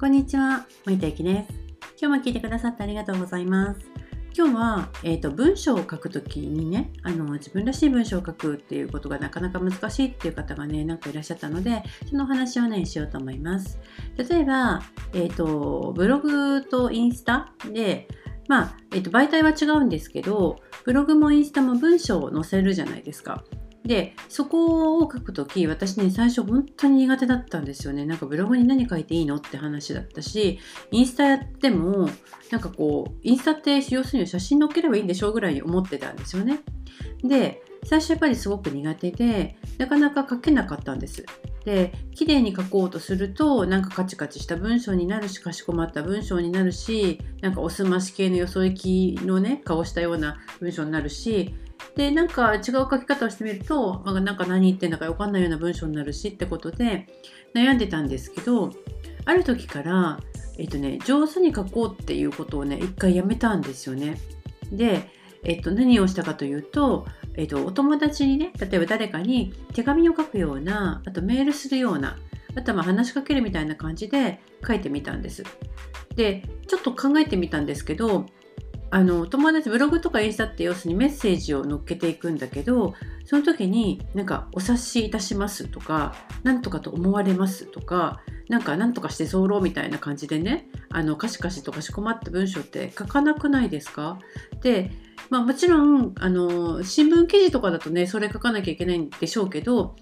こんにちは、森田ゆきです。今日も聞いてくださってありがとうございます。今日は、えーと、文章を書くときにねあの、自分らしい文章を書くっていうことがなかなか難しいっていう方がね、なんかいらっしゃったので、そのお話をね、しようと思います。例えば、えーと、ブログとインスタで、まあ、えーと、媒体は違うんですけど、ブログもインスタも文章を載せるじゃないですか。でそこを書くとき私ね最初本当に苦手だったんですよね。なんかブログに何書いていいのって話だったしインスタやってもなんかこうインスタって要するに写真載っければいいんでしょうぐらいに思ってたんですよね。で最初やっぱりすごく苦手でなかなか書けなかったんです。で綺麗に書こうとするとなんかカチカチした文章になるしかしこまった文章になるしなんかおすまし系のよそ行きのね顔したような文章になるしでなんか違う書き方をしてみるとなんか何言ってんだか分かんないような文章になるしってことで悩んでたんですけどある時からえっとね上手に書こうっていうことをね一回やめたんですよね。で、えっと、何をしたかというと、えっと、お友達にね例えば誰かに手紙を書くようなあとメールするようなあとは話しかけるみたいな感じで書いてみたんです。でちょっと考えてみたんですけどあの友達ブログとかインスタって要するにメッセージを載っけていくんだけどその時になんか「お察しいたします」とか「なんとかと思われます」とかなんか「なんとかして候みたいな感じでねあのカシカシとかしこまった文章って書かなくないですか？でまあ、もちろんあの新聞記事とかだとねそれ書かなきゃいけないんでしょうけど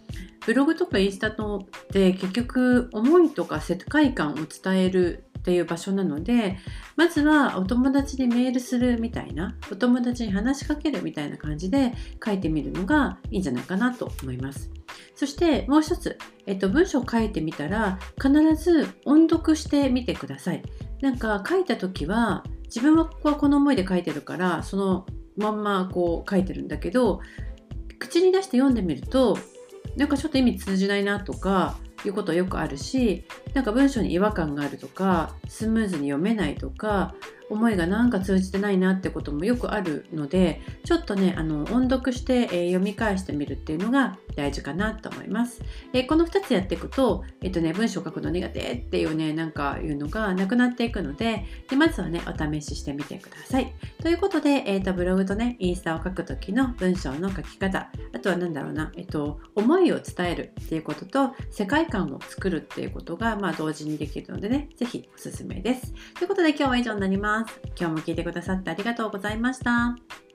ブログとかインスタのって結局思いとか世界観を伝えるっていう場所なのでまずはお友達にメールするみたいなお友達に話しかけるみたいな感じで書いてみるのがいいんじゃないかなと思います。そしてもう一つ、えっと、文章を書いてみたら必ず音読してみてください。なんか書いた時は自分はこの思いで書いてるからそのまんまこう書いてるんだけど口に出して読んでみるとなんかちょっと意味通じないなとかいうことはよくあるしなんか文章に違和感があるとかスムーズに読めないとか思いがなんか通じてないなってこともよくあるのでちょっとねあの音読して、えー、読み返してみるっていうのが大事かなと思います、え、この2つやっていくと,、えーとね、文章を書くの苦手っていうねなんかいうのがなくなっていくのででまずはねお試ししてみてください。ということで、えーと、ブログとねインスタを書く時の文章の書き方あとは何だろうな、えーと、思いを伝えるっていうことと世界観を作るっていうことが、まあ、同時にできるのでね是非おすすめです。ということで今日は以上になります。今日も聞いてくださってありがとうございました。